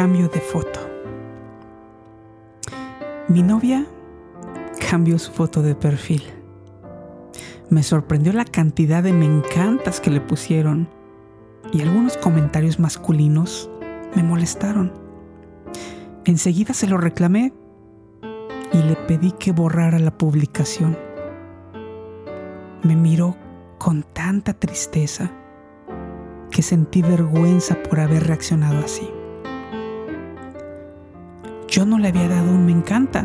Cambio de foto. Mi novia cambió su foto de perfil. Me sorprendió la cantidad de me encantas que le pusieron y algunos comentarios masculinos me molestaron. Enseguida se lo reclamé y le pedí que borrara la publicación. Me miró con tanta tristeza que sentí vergüenza por haber reaccionado así. Yo no le había dado un me encanta.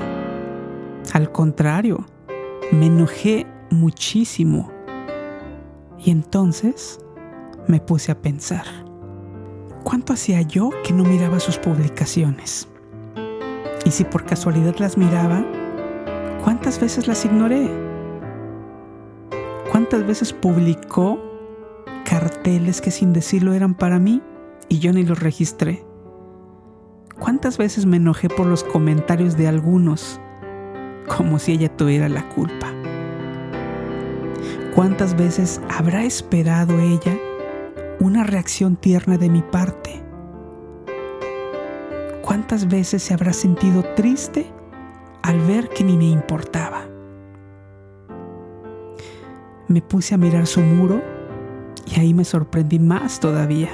Al contrario, me enojé muchísimo. Y entonces me puse a pensar, ¿cuánto hacía yo que no miraba sus publicaciones? Y si por casualidad las miraba, ¿cuántas veces las ignoré? ¿Cuántas veces publicó carteles que sin decirlo eran para mí y yo ni los registré? ¿Cuántas veces me enojé por los comentarios de algunos como si ella tuviera la culpa? ¿Cuántas veces habrá esperado ella una reacción tierna de mi parte? ¿Cuántas veces se habrá sentido triste al ver que ni me importaba? Me puse a mirar su muro y ahí me sorprendí más todavía.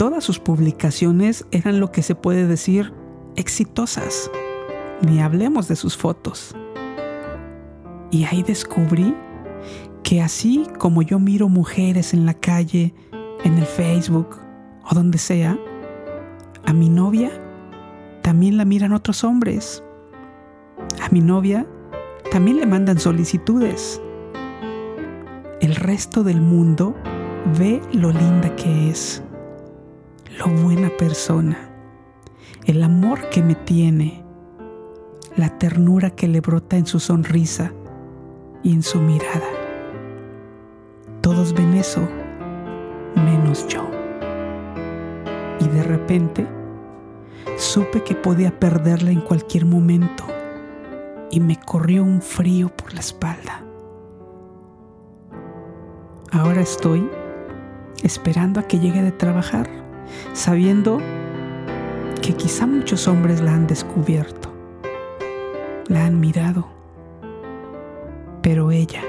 Todas sus publicaciones eran lo que se puede decir exitosas. Ni hablemos de sus fotos. Y ahí descubrí que así como yo miro mujeres en la calle, en el Facebook o donde sea, a mi novia también la miran otros hombres. A mi novia también le mandan solicitudes. El resto del mundo ve lo linda que es, lo buena persona, el amor que me tiene, la ternura que le brota en su sonrisa y en su mirada. Todos ven eso, menos yo. Y de repente supe que podía perderla en cualquier momento y me corrió un frío por la espalda. Ahora estoy esperando a que llegue de trabajar, sabiendo que quizá muchos hombres la han descubierto, la han mirado, pero ella,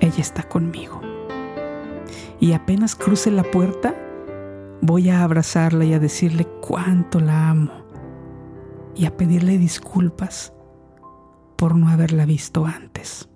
ella está conmigo. Y apenas cruce la puerta, voy a abrazarla y a decirle cuánto la amo y a pedirle disculpas por no haberla visto antes.